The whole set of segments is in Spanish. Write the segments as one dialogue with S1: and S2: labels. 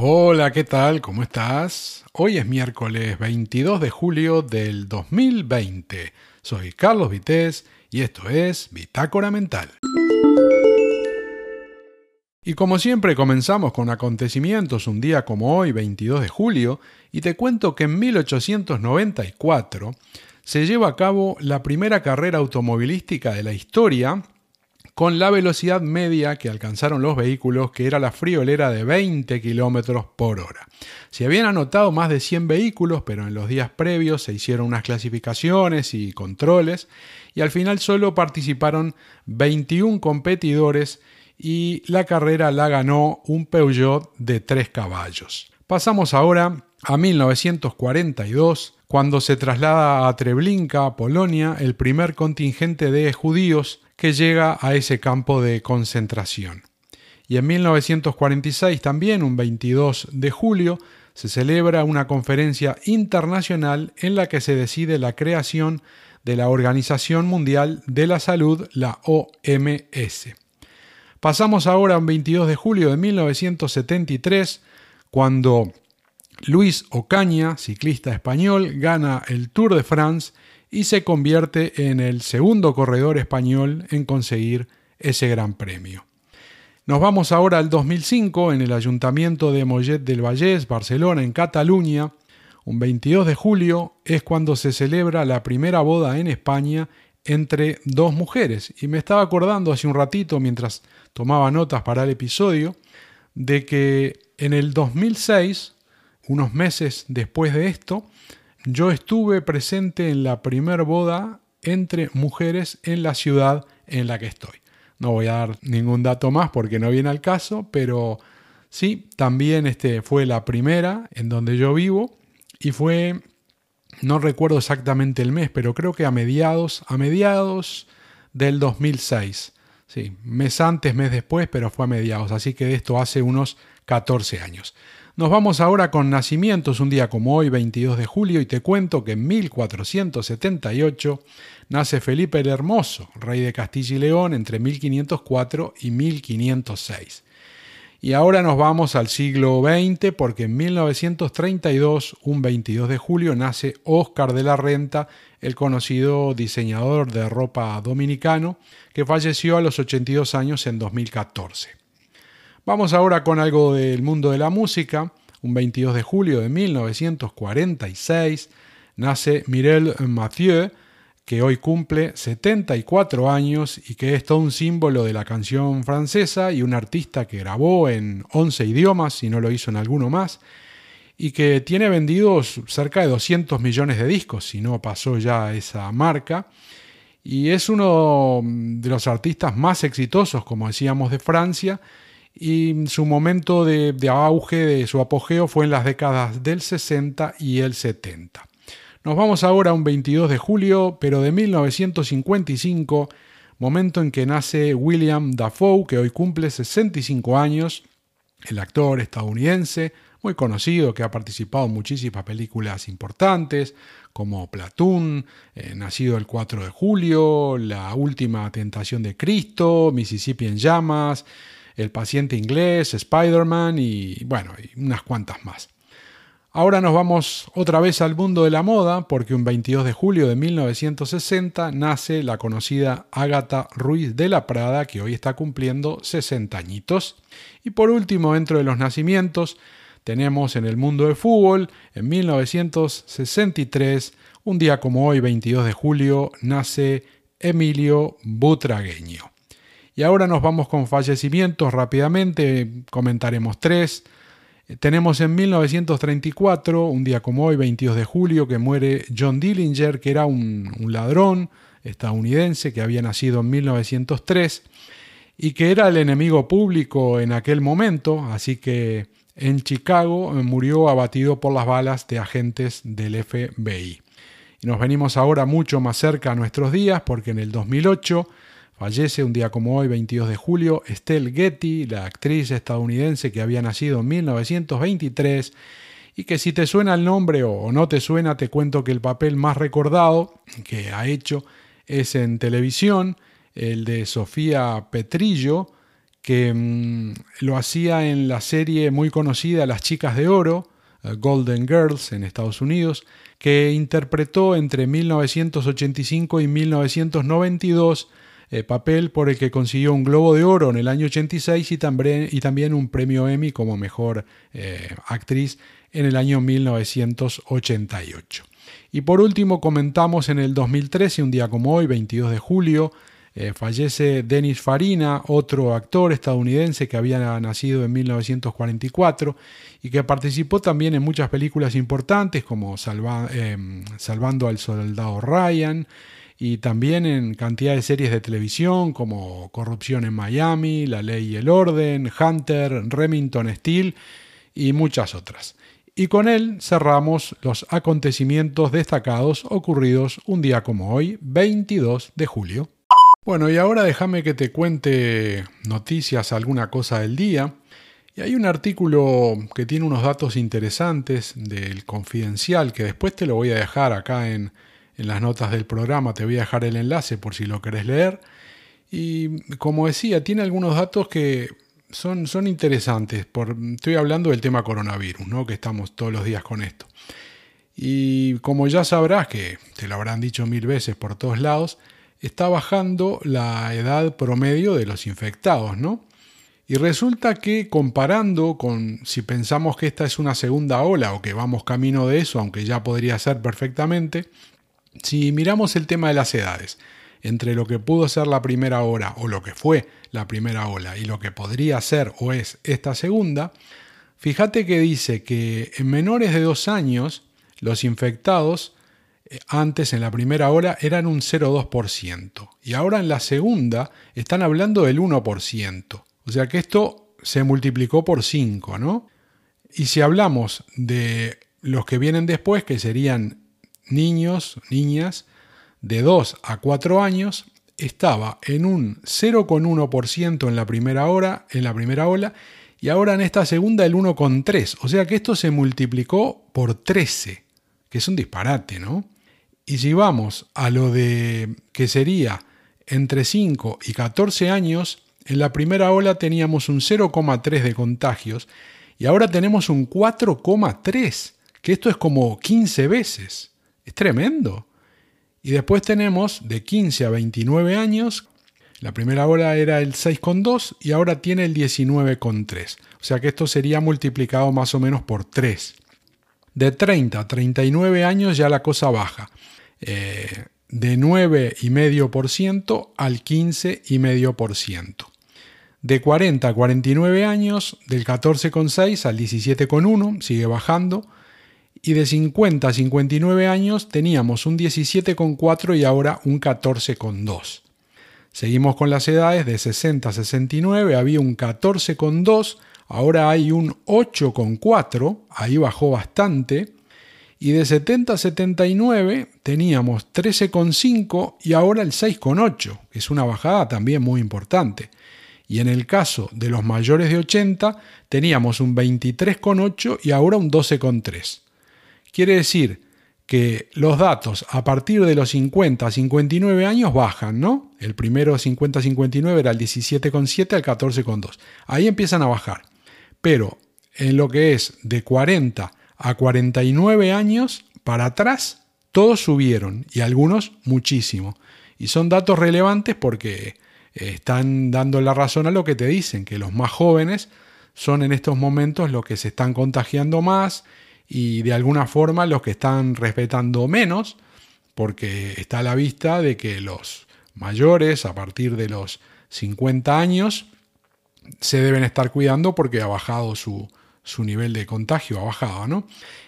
S1: Hola, ¿qué tal? ¿Cómo estás? Hoy es miércoles 22 de julio del 2020. Soy Carlos Vitéz y esto es Bitácora Mental. Y como siempre comenzamos con acontecimientos un día como hoy, 22 de julio, y te cuento que en 1894 se lleva a cabo la primera carrera automovilística de la historia con la velocidad media que alcanzaron los vehículos, que era la friolera de 20 km por hora. Se habían anotado más de 100 vehículos, pero en los días previos se hicieron unas clasificaciones y controles, y al final solo participaron 21 competidores y la carrera la ganó un Peugeot de 3 caballos. Pasamos ahora a 1942, cuando se traslada a Treblinka, Polonia, el primer contingente de judíos que llega a ese campo de concentración. Y en 1946 también, un 22 de julio, se celebra una conferencia internacional en la que se decide la creación de la Organización Mundial de la Salud, la OMS. Pasamos ahora a un 22 de julio de 1973, cuando Luis Ocaña, ciclista español, gana el Tour de France y se convierte en el segundo corredor español en conseguir ese gran premio. Nos vamos ahora al 2005 en el Ayuntamiento de Mollet del Vallès, Barcelona, en Cataluña. Un 22 de julio es cuando se celebra la primera boda en España entre dos mujeres. Y me estaba acordando hace un ratito, mientras tomaba notas para el episodio, de que en el 2006, unos meses después de esto, yo estuve presente en la primer boda entre mujeres en la ciudad en la que estoy. No voy a dar ningún dato más porque no viene al caso, pero sí, también este fue la primera en donde yo vivo y fue, no recuerdo exactamente el mes, pero creo que a mediados, a mediados del 2006. Sí, mes antes, mes después, pero fue a mediados, así que de esto hace unos 14 años. Nos vamos ahora con nacimientos, un día como hoy, 22 de julio, y te cuento que en 1478 nace Felipe el Hermoso, rey de Castilla y León, entre 1504 y 1506. Y ahora nos vamos al siglo XX porque en 1932, un 22 de julio, nace Óscar de la Renta, el conocido diseñador de ropa dominicano, que falleció a los 82 años en 2014. Vamos ahora con algo del mundo de la música. Un 22 de julio de 1946 nace Mireille Mathieu, que hoy cumple 74 años y que es todo un símbolo de la canción francesa y un artista que grabó en 11 idiomas, si no lo hizo en alguno más, y que tiene vendidos cerca de 200 millones de discos, si no pasó ya esa marca, y es uno de los artistas más exitosos, como decíamos, de Francia, y su momento de, auge, de su apogeo fue en las décadas del 60 y el 70. Nos vamos ahora a un 22 de julio, pero de 1955, momento en que nace William Dafoe, que hoy cumple 65 años, el actor estadounidense, muy conocido, que ha participado en muchísimas películas importantes, como Platoon, eh, Nacido el 4 de julio, La Última Tentación de Cristo, Mississippi en Llamas, el paciente inglés, Spider-Man y bueno, unas cuantas más. Ahora nos vamos otra vez al mundo de la moda porque un 22 de julio de 1960 nace la conocida Agatha Ruiz de la Prada que hoy está cumpliendo 60 añitos. Y por último, dentro de los nacimientos, tenemos en el mundo del fútbol, en 1963, un día como hoy, 22 de julio, nace Emilio Butragueño. Y ahora nos vamos con fallecimientos rápidamente, comentaremos tres. Tenemos en 1934, un día como hoy, 22 de julio, que muere John Dillinger, que era un, ladrón estadounidense que había nacido en 1903 y que era el enemigo público en aquel momento, así que en Chicago murió abatido por las balas de agentes del FBI. Y nos venimos ahora mucho más cerca a nuestros días porque en el 2008 Fallece un día como hoy, 22 de julio, Estelle Getty, la actriz estadounidense que había nacido en 1923 y que si te suena el nombre o no te suena, te cuento que el papel más recordado que ha hecho es en televisión, el de Sofía Petrillo, que mm, lo hacía en la serie muy conocida Las Chicas de Oro, eh, Golden Girls en Estados Unidos, que interpretó entre 1985 y 1992 eh, papel por el que consiguió un Globo de Oro en el año 86 y también, y también un premio Emmy como mejor eh, actriz en el año 1988. Y por último comentamos en el 2013, un día como hoy, 22 de julio, eh, fallece Dennis Farina, otro actor estadounidense que había nacido en 1944 y que participó también en muchas películas importantes como Salvando al Soldado Ryan, y también en cantidad de series de televisión como Corrupción en Miami, La Ley y el Orden, Hunter, Remington Steel y muchas otras. Y con él cerramos los acontecimientos destacados ocurridos un día como hoy, 22 de julio. Bueno, y ahora déjame que te cuente noticias, alguna cosa del día. Y hay un artículo que tiene unos datos interesantes del Confidencial que después te lo voy a dejar acá en, en las notas del programa te voy a dejar el enlace por si lo querés leer. Y como decía, tiene algunos datos que son, son interesantes. Estoy hablando del tema coronavirus, ¿no? que estamos todos los días con esto. Y como ya sabrás, que te lo habrán dicho mil veces por todos lados, está bajando la edad promedio de los infectados, ¿no? Y resulta que comparando con si pensamos que esta es una segunda ola o que vamos camino de eso, aunque ya podría ser perfectamente, si miramos el tema de las edades, entre lo que pudo ser la primera ola o lo que fue la primera ola y lo que podría ser o es esta segunda, fíjate que dice que en menores de dos años los infectados eh, antes en la primera ola eran un 0,2% y ahora en la segunda están hablando del 1%. O sea que esto se multiplicó por 5, ¿no? Y si hablamos de los que vienen después, que serían niños, niñas de 2 a 4 años estaba en un 0,1% en la primera hora, en la primera ola, y ahora en esta segunda el 1,3. O sea que esto se multiplicó por 13, que es un disparate, ¿no? Y si vamos a lo de que sería entre 5 y 14 años, en la primera ola teníamos un 0,3 de contagios y ahora tenemos un 4,3, que esto es como 15 veces. Es tremendo. Y después tenemos de 15 a 29 años, la primera hora era el 6,2 y ahora tiene el 19,3. O sea que esto sería multiplicado más o menos por 3. De 30 a 39 años ya la cosa baja. Eh, de 9,5% al 15,5%. De 40 a 49 años, del 14,6 al 17,1, sigue bajando y de 50 a 59 años teníamos un 17,4 y ahora un 14,2. Seguimos con las edades de 60 a 69, había un 14,2, ahora hay un 8,4, ahí bajó bastante. Y de 70 a 79 teníamos 13,5 y ahora el 6,8, que es una bajada también muy importante. Y en el caso de los mayores de 80 teníamos un 23,8 y ahora un 12,3. Quiere decir que los datos a partir de los 50 a 59 años bajan, ¿no? El primero 50-59 era el 17,7 al 14,2. Ahí empiezan a bajar. Pero en lo que es de 40 a 49 años para atrás, todos subieron y algunos muchísimo. Y son datos relevantes porque están dando la razón a lo que te dicen, que los más jóvenes son en estos momentos los que se están contagiando más y de alguna forma los que están respetando menos, porque está a la vista de que los mayores, a partir de los 50 años, se deben estar cuidando porque ha bajado su, nivel de contagio, ha bajado, ¿no?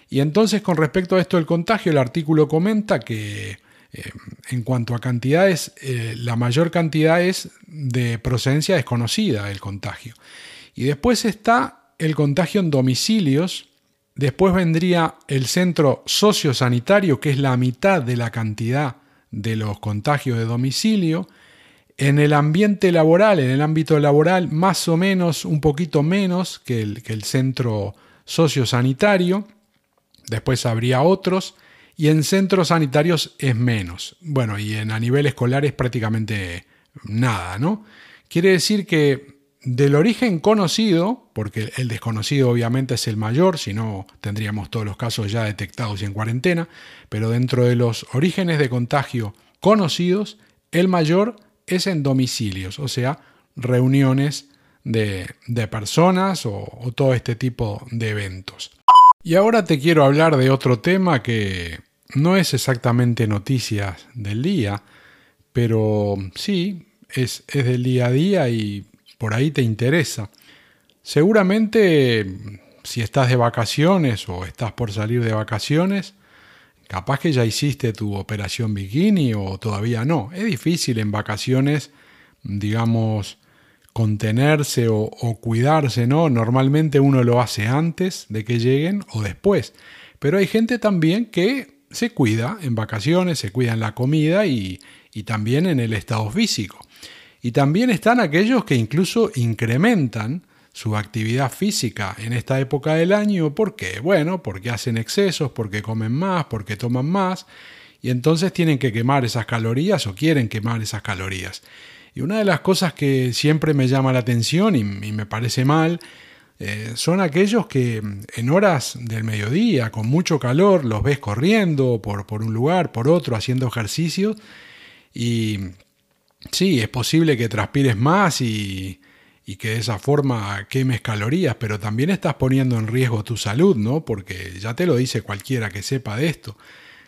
S1: Y entonces con respecto a esto del contagio, el artículo comenta que eh, en cuanto a cantidades, eh, la mayor cantidad es de procedencia desconocida del contagio. Y después está el contagio en domicilios, Después vendría el centro sociosanitario, que es la mitad de la cantidad de los contagios de domicilio. En el ambiente laboral, en el ámbito laboral, más o menos, un poquito menos que el, centro sociosanitario. Después habría otros. Y en centros sanitarios es menos. Bueno, y en, a nivel escolar es prácticamente nada, ¿no? Quiere decir que del origen conocido, porque el desconocido obviamente es el mayor, si no tendríamos todos los casos ya detectados y en cuarentena, pero dentro de los orígenes de contagio conocidos, el mayor es en domicilios, o sea, reuniones de, personas o, o todo este tipo de eventos. Y ahora te quiero hablar de otro tema que no es exactamente noticias del día, pero sí, es, es del día a día y por ahí te interesa. Seguramente si estás de vacaciones o estás por salir de vacaciones, capaz que ya hiciste tu operación bikini o todavía no. Es difícil en vacaciones, digamos, contenerse o, cuidarse, ¿no? Normalmente uno lo hace antes de que lleguen o después. Pero hay gente también que se cuida en vacaciones, se cuida en la comida y también en el estado físico. Y también están aquellos que incluso incrementan su actividad física en esta época del año. ¿Por qué? Bueno, porque hacen excesos, porque comen más, porque toman más, y entonces tienen que quemar esas calorías o quieren quemar esas calorías. Y una de las cosas que siempre me llama la atención y, me parece mal, eh, son aquellos que en horas del mediodía, con mucho calor, los ves corriendo por, por un lugar, por otro, haciendo ejercicio, y Sí, es posible que transpires más y, que de esa forma quemes calorías, pero también estás poniendo en riesgo tu salud, ¿no? Porque ya te lo dice cualquiera que sepa de esto,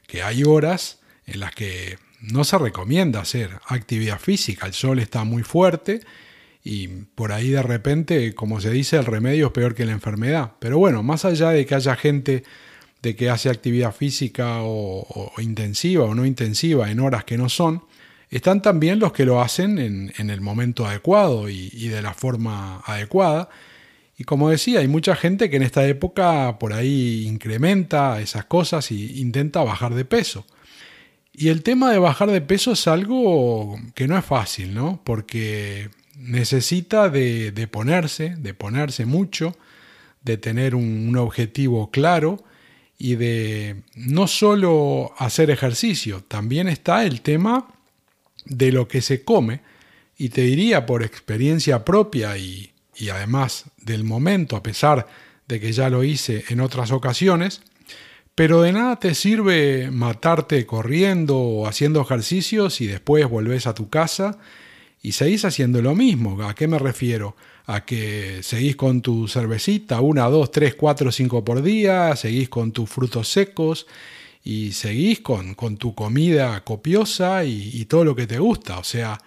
S1: que hay horas en las que no se recomienda hacer actividad física, el sol está muy fuerte y por ahí de repente, como se dice, el remedio es peor que la enfermedad. Pero bueno, más allá de que haya gente de que hace actividad física o intensiva o no intensiva en horas que no son, están también los que lo hacen en, el momento adecuado y, de la forma adecuada. Y como decía, hay mucha gente que en esta época por ahí incrementa esas cosas e intenta bajar de peso. Y el tema de bajar de peso es algo que no es fácil, ¿no? Porque necesita de, ponerse, de ponerse mucho, de tener un, objetivo claro y de no solo hacer ejercicio, también está el tema de lo que se come, y te diría por experiencia propia y, además del momento, a pesar de que ya lo hice en otras ocasiones, pero de nada te sirve matarte corriendo o haciendo ejercicios y después volvés a tu casa y seguís haciendo lo mismo. ¿A qué me refiero? A que seguís con tu cervecita, una, dos, tres, cuatro, cinco por día, seguís con tus frutos secos y seguís con, con tu comida copiosa y, todo lo que te gusta. O sea,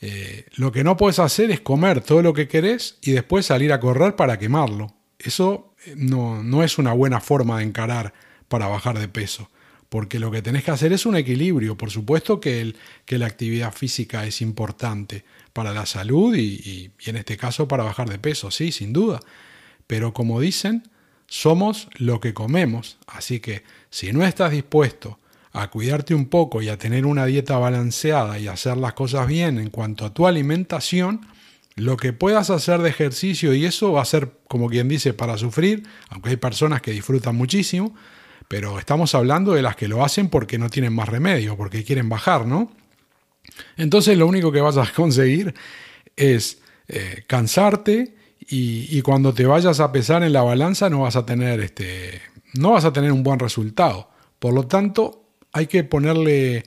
S1: eh, lo que no puedes hacer es comer todo lo que querés y después salir a correr para quemarlo. Eso eh, no, no es una buena forma de encarar para bajar de peso. Porque lo que tenés que hacer es un equilibrio. Por supuesto que, el, que la actividad física es importante para la salud y, y en este caso para bajar de peso, sí, sin duda. Pero como dicen, somos lo que comemos, así que si no estás dispuesto a cuidarte un poco y a tener una dieta balanceada y hacer las cosas bien en cuanto a tu alimentación, lo que puedas hacer de ejercicio y eso va a ser, como quien dice, para sufrir, aunque hay personas que disfrutan muchísimo, pero estamos hablando de las que lo hacen porque no tienen más remedio, porque quieren bajar, ¿no? Entonces lo único que vas a conseguir es eh, cansarte y, cuando te vayas a pesar en la balanza no vas a tener este, no vas a tener un buen resultado. Por lo tanto, hay que ponerle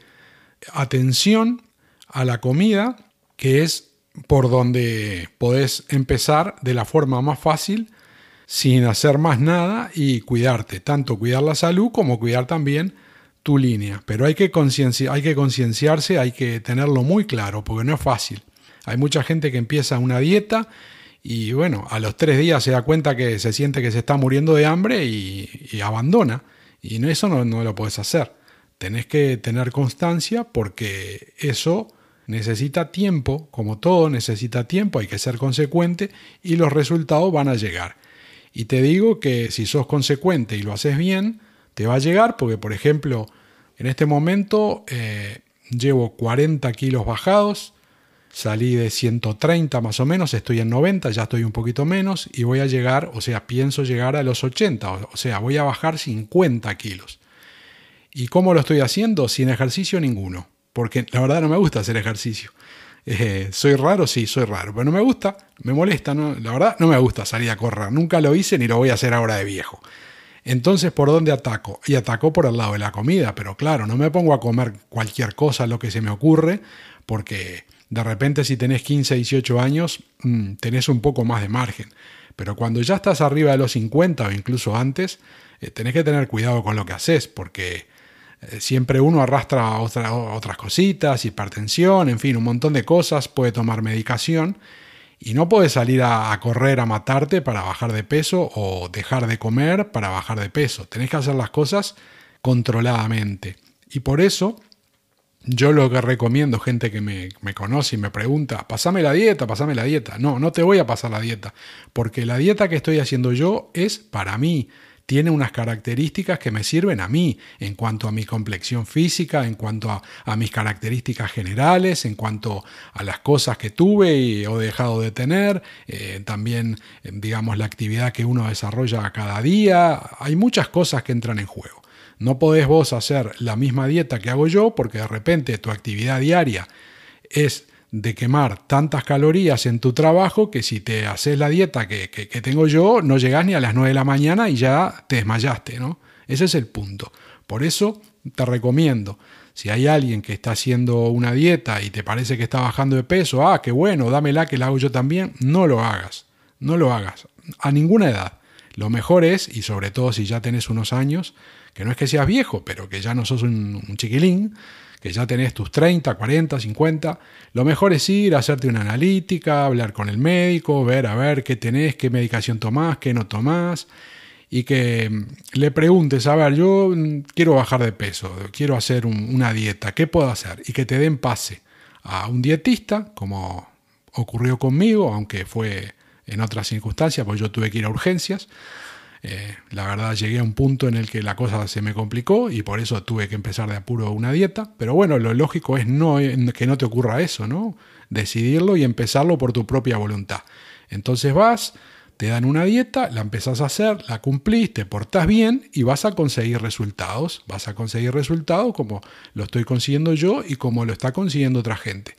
S1: atención a la comida, que es por donde podés empezar de la forma más fácil, sin hacer más nada y cuidarte, tanto cuidar la salud como cuidar también tu línea. Pero hay que concienciarse, hay que tenerlo muy claro, porque no es fácil. Hay mucha gente que empieza una dieta y bueno, a los tres días se da cuenta que se siente que se está muriendo de hambre y, abandona. Y eso no, no lo puedes hacer. Tenés que tener constancia porque eso necesita tiempo, como todo necesita tiempo, hay que ser consecuente y los resultados van a llegar. Y te digo que si sos consecuente y lo haces bien, te va a llegar porque, por ejemplo, en este momento eh, llevo 40 kilos bajados, Salí de 130 más o menos, estoy en 90, ya estoy un poquito menos y voy a llegar, o sea, pienso llegar a los 80, o sea, voy a bajar 50 kilos. ¿Y cómo lo estoy haciendo? Sin ejercicio ninguno, porque la verdad no me gusta hacer ejercicio. Eh, ¿Soy raro? Sí, soy raro. Pero no me gusta, me molesta, ¿no? La verdad, no me gusta salir a correr. Nunca lo hice ni lo voy a hacer ahora de viejo. Entonces, ¿por dónde ataco? Y ataco por el lado de la comida, pero claro, no me pongo a comer cualquier cosa, lo que se me ocurre, porque de repente si tenés 15, 18 años, mm, tenés un poco más de margen. Pero cuando ya estás arriba de los 50 o incluso antes, eh, tenés que tener cuidado con lo que haces, porque eh, siempre uno arrastra otras cositas, hipertensión, en fin, un montón de cosas, puede tomar medicación y no puedes salir a, correr a matarte para bajar de peso o dejar de comer para bajar de peso. Tenés que hacer las cosas controladamente. Y por eso yo lo que recomiendo, gente que me, me, conoce y me pregunta, pasame la dieta, pasame la dieta. No, no te voy a pasar la dieta, porque la dieta que estoy haciendo yo es para mí tiene unas características que me sirven a mí en cuanto a mi complexión física, en cuanto a, mis características generales, en cuanto a las cosas que tuve y, o he dejado de tener, eh, también, eh, digamos, la actividad que uno desarrolla cada día. Hay muchas cosas que entran en juego. No podés vos hacer la misma dieta que hago yo porque de repente tu actividad diaria es de quemar tantas calorías en tu trabajo que si te haces la dieta que, tengo yo, no llegas ni a las 9 de la mañana y ya te desmayaste, ¿no? Ese es el punto. Por eso te recomiendo, si hay alguien que está haciendo una dieta y te parece que está bajando de peso, ah, qué bueno, dámela que la hago yo también, no lo hagas, no lo hagas, a ninguna edad. Lo mejor es, y sobre todo si ya tenés unos años, que no es que seas viejo, pero que ya no sos un, chiquilín, que ya tenés tus 30, 40, 50, lo mejor es ir a hacerte una analítica, hablar con el médico, ver a ver qué tenés, qué medicación tomás, qué no tomás, y que mm, le preguntes, a ver, yo mm, quiero bajar de peso, quiero hacer una dieta, ¿qué puedo hacer? Y que te den pase a un dietista, como ocurrió conmigo, aunque fue en otras circunstancias, pues yo tuve que ir a urgencias, eh, la verdad llegué a un punto en el que la cosa se me complicó y por eso tuve que empezar de apuro una dieta. Pero bueno, lo lógico es que no te ocurra eso, ¿no? Decidirlo y empezarlo por tu propia voluntad. Entonces vas, te dan una dieta, la empezás a hacer, la cumplís, te portás bien y vas a conseguir resultados. Vas a conseguir resultados como lo estoy consiguiendo yo y como lo está consiguiendo otra gente.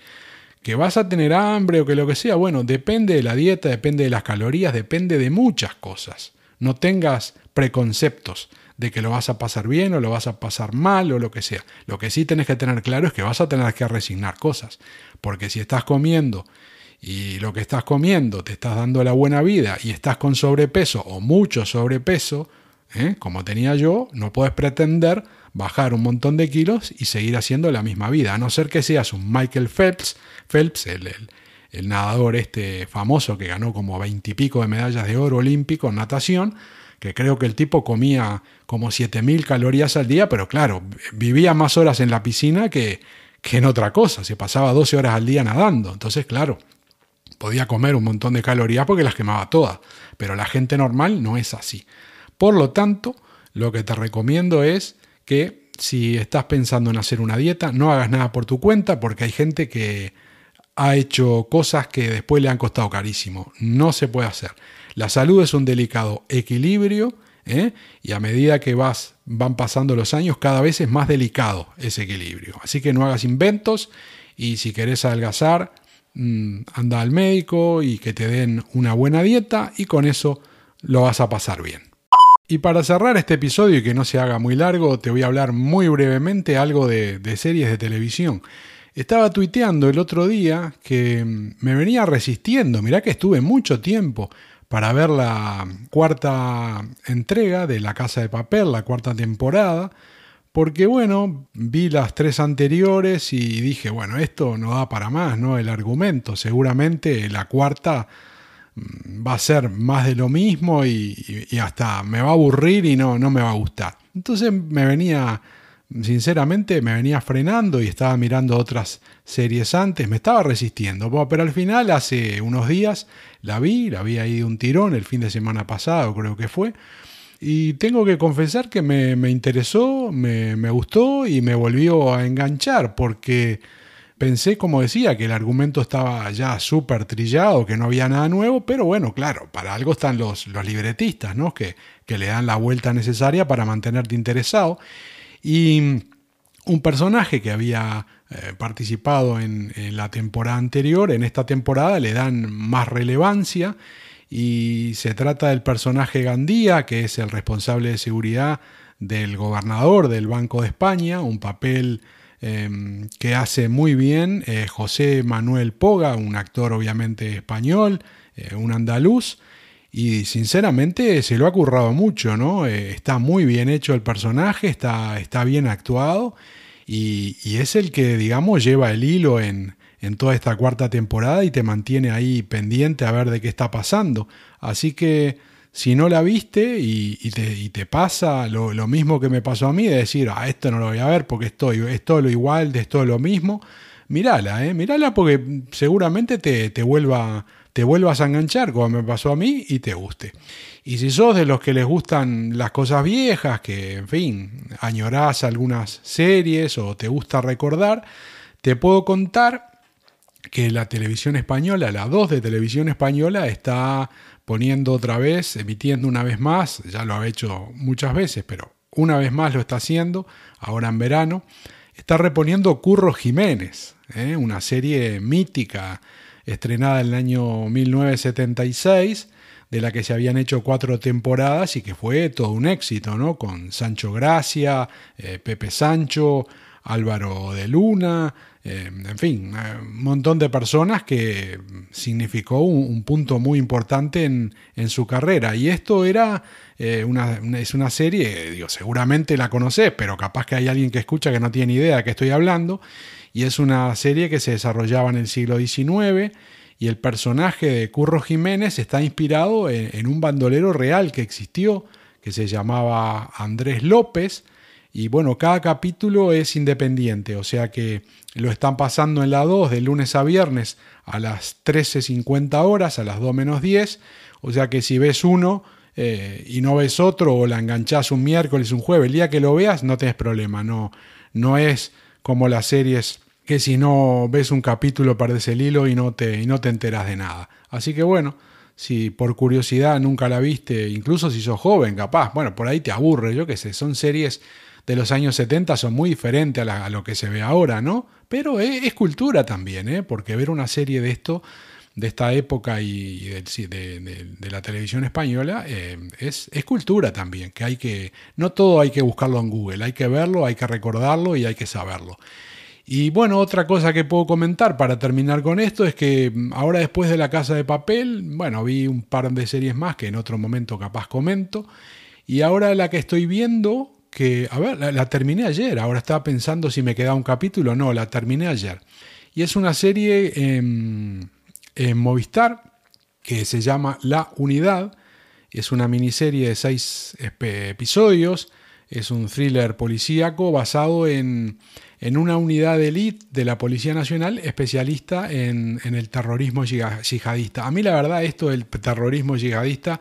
S1: Que vas a tener hambre o que lo que sea, bueno, depende de la dieta, depende de las calorías, depende de muchas cosas. No tengas preconceptos de que lo vas a pasar bien o lo vas a pasar mal o lo que sea. Lo que sí tenés que tener claro es que vas a tener que resignar cosas. Porque si estás comiendo y lo que estás comiendo te estás dando la buena vida y estás con sobrepeso o mucho sobrepeso, ¿eh? como tenía yo, no puedes pretender bajar un montón de kilos y seguir haciendo la misma vida, a no ser que seas un Michael Phelps, Phelps el, el, el nadador este famoso que ganó como veintipico de medallas de oro olímpico en natación, que creo que el tipo comía como 7.000 calorías al día, pero claro, vivía más horas en la piscina que, que en otra cosa, se pasaba 12 horas al día nadando, entonces claro, podía comer un montón de calorías porque las quemaba todas, pero la gente normal no es así. Por lo tanto, lo que te recomiendo es que si estás pensando en hacer una dieta, no hagas nada por tu cuenta porque hay gente que ha hecho cosas que después le han costado carísimo. No se puede hacer. La salud es un delicado equilibrio ¿eh? y a medida que vas, van pasando los años, cada vez es más delicado ese equilibrio. Así que no hagas inventos y si querés adelgazar, mm, anda al médico y que te den una buena dieta y con eso lo vas a pasar bien. Y para cerrar este episodio y que no se haga muy largo, te voy a hablar muy brevemente algo de, de series de televisión. Estaba tuiteando el otro día que me venía resistiendo, mirá que estuve mucho tiempo para ver la cuarta entrega de La Casa de Papel, la cuarta temporada, porque bueno, vi las tres anteriores y dije, bueno, esto no da para más, ¿no? El argumento, seguramente la cuarta mm, va a ser más de lo mismo y, hasta me va a aburrir y no, no me va a gustar. Entonces me venía sinceramente me venía frenando y estaba mirando otras series antes, me estaba resistiendo, pero al final hace unos días la vi, la vi ahí de un tirón el fin de semana pasado creo que fue, y tengo que confesar que me, interesó, me, me, gustó y me volvió a enganchar porque pensé, como decía, que el argumento estaba ya súper trillado, que no había nada nuevo, pero bueno, claro, para algo están los, los libretistas, ¿no? Que, que le dan la vuelta necesaria para mantenerte interesado. Y un personaje que había eh, participado en, la temporada anterior, en esta temporada le dan más relevancia y se trata del personaje Gandía, que es el responsable de seguridad del gobernador del Banco de España, un papel em, que hace muy bien eh, José Manuel Poga, un actor obviamente español, eh, un andaluz, y sinceramente se lo ha currado mucho, ¿no? está muy bien hecho el personaje, está, está bien actuado y, es el que, digamos, lleva el hilo en, toda esta cuarta temporada y te mantiene ahí pendiente a ver de qué está pasando. Así que si no la viste y, te, pasa lo, mismo que me pasó a mí, de decir, ah, esto no lo voy a ver porque estoy, es todo lo igual, es todo lo mismo, mirala, ¿eh? mirala porque seguramente te, te, vuelva, te vuelvas a enganchar como me pasó a mí y te guste. Y si sos de los que les gustan las cosas viejas, que en fin, añorás algunas series o te gusta recordar, te puedo contar que la televisión española, la 2 de televisión española, está poniendo otra vez, emitiendo una vez más, ya lo ha hecho muchas veces, pero una vez más lo está haciendo, ahora en verano, está reponiendo Curro Jiménez, ¿eh? una serie mítica estrenada en el año 1976 de la que se habían hecho cuatro temporadas y que fue todo un éxito, ¿no? Con Sancho Gracia, eh, Pepe Sancho, Álvaro de Luna, eh, en fin, eh, un montón de personas que significó un, punto muy importante en, su carrera. Y esto era una, es una serie, digo, seguramente la conocés, pero capaz que hay alguien que escucha que no tiene idea de qué estoy hablando. Y es una serie que se desarrollaba en el siglo XIX y el personaje de Curro Jiménez está inspirado en, un bandolero real que existió, que se llamaba Andrés López, y bueno, cada capítulo es independiente, o sea que lo están pasando en la 2 de lunes a viernes a las 13.50 horas, a las 2 menos 10, o sea que si ves uno eh, y no ves otro, o la enganchás un miércoles, un jueves, el día que lo veas no tenés problema, no, no es como las series que si no ves un capítulo perdes el hilo y no te, y no te enteras de nada. Así que bueno, si por curiosidad nunca la viste, incluso si sos joven, capaz, bueno, por ahí te aburre, yo qué sé, son series de los años 70, son muy diferentes a, lo que se ve ahora, ¿no? Pero es, cultura también, ¿eh? Porque ver una serie de esto, de esta época y, de, la televisión española, eh, es, es cultura también, que hay que, no todo hay que buscarlo en Google, hay que verlo, hay que recordarlo y hay que saberlo. Y bueno, otra cosa que puedo comentar para terminar con esto es que mm, ahora después de La Casa de Papel, bueno, vi un par de series más que en otro momento capaz comento. Y ahora la que estoy viendo, que, a ver, la, terminé ayer, ahora estaba pensando si me quedaba un capítulo, no, la terminé ayer. Y es una serie en, en Movistar que se llama La Unidad. Es una miniserie de seis episodios. Es un thriller policíaco basado en, en una unidad de élite de la Policía Nacional especialista en, el terrorismo yihadista. A mí la verdad esto del terrorismo yihadista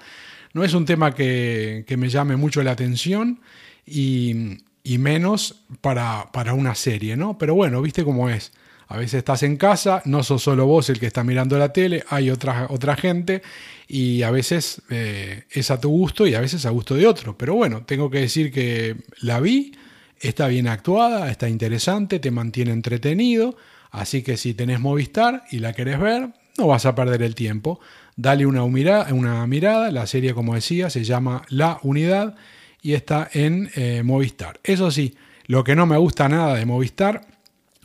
S1: no es un tema que, me llame mucho la atención y, menos para, para, una serie, ¿no? Pero bueno, viste cómo es. A veces estás en casa, no sos solo vos el que está mirando la tele, hay otra, otra gente y a veces eh, es a tu gusto y a veces a gusto de otro. Pero bueno, tengo que decir que la vi, Está bien actuada, está interesante, te mantiene entretenido, así que si tenés Movistar y la querés ver, no vas a perder el tiempo. Dale una, una mirada, la serie como decía se llama La Unidad y está en eh, Movistar. Eso sí, lo que no me gusta nada de Movistar,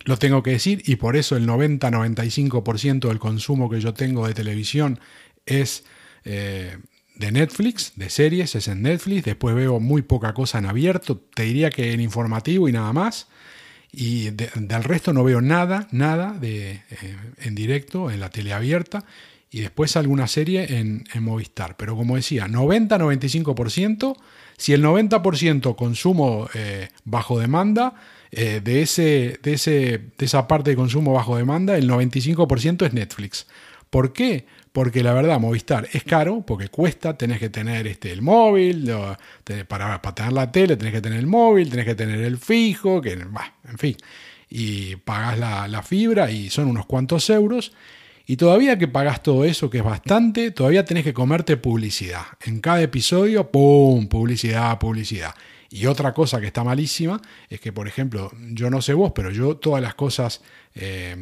S1: lo tengo que decir, y por eso el 90-95% del consumo que yo tengo de televisión es eh, de Netflix, de series, es en Netflix. Después veo muy poca cosa en abierto. Te diría que en informativo y nada más. Y del resto no veo nada, nada de, eh, en directo, en la tele abierta. Y después alguna serie en, Movistar. Pero como decía, 90-95%. Si el 90% consumo eh, bajo demanda, eh, de, ese, de, ese, de esa parte de consumo bajo demanda, el 95% es Netflix. ¿Por qué? porque la verdad Movistar es caro, porque cuesta, tenés que tener este, el móvil, para, para, tener la tele tenés que tener el móvil, tenés que tener el fijo, que, en fin, y pagás la, fibra y son unos cuantos euros. Y todavía que pagás todo eso, que es bastante, todavía tenés que comerte publicidad. En cada episodio, ¡pum! Publicidad, publicidad. Y otra cosa que está malísima es que, por ejemplo, yo no sé vos, pero yo todas las cosas, eh,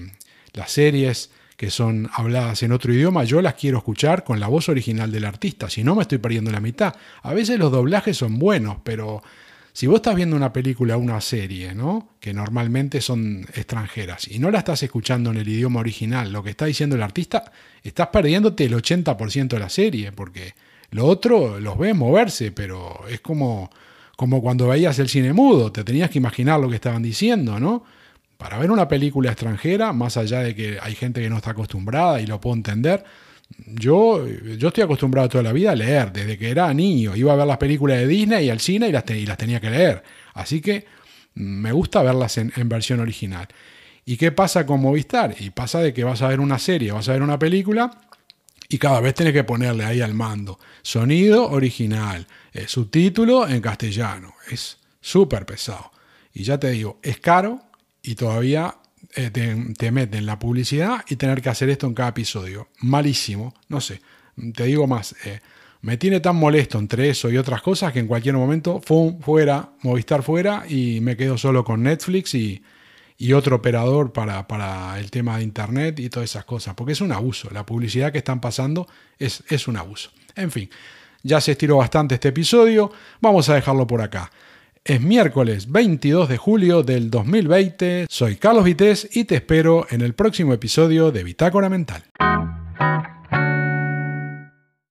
S1: las series que son habladas en otro idioma, yo las quiero escuchar con la voz original del artista, si no me estoy perdiendo la mitad. A veces los doblajes son buenos, pero si vos estás viendo una película o una serie, ¿no? Que normalmente son extranjeras, y no la estás escuchando en el idioma original, lo que está diciendo el artista, estás perdiéndote el 80% de la serie, porque lo otro los ves moverse, pero es como como cuando veías el cine mudo, te tenías que imaginar lo que estaban diciendo, ¿no? Para ver una película extranjera, más allá de que hay gente que no está acostumbrada y lo puedo entender, yo, yo estoy acostumbrado toda la vida a leer, desde que era niño. Iba a ver las películas de Disney y al cine y las, las tenía que leer. Así que mm, me gusta verlas en, en, versión original. ¿Y qué pasa con Movistar? Y pasa de que vas a ver una serie, vas a ver una película y cada vez tenés que ponerle ahí al mando sonido original, eh, subtítulo en castellano. Es súper pesado. Y ya te digo, es caro y todavía eh, te, meten la publicidad y tener que hacer esto en cada episodio. Malísimo, no sé. Te digo más, eh, me tiene tan molesto entre eso y otras cosas que en cualquier momento, ¡fum! fuera, Movistar fuera y me quedo solo con Netflix y, otro operador para, el tema de Internet y todas esas cosas, porque es un abuso. La publicidad que están pasando es un abuso. En fin, ya se estiró bastante este episodio, vamos a dejarlo por acá. Es miércoles 22 de julio del 2020, soy Carlos Vités y te espero en el próximo episodio de Bitácora Mental.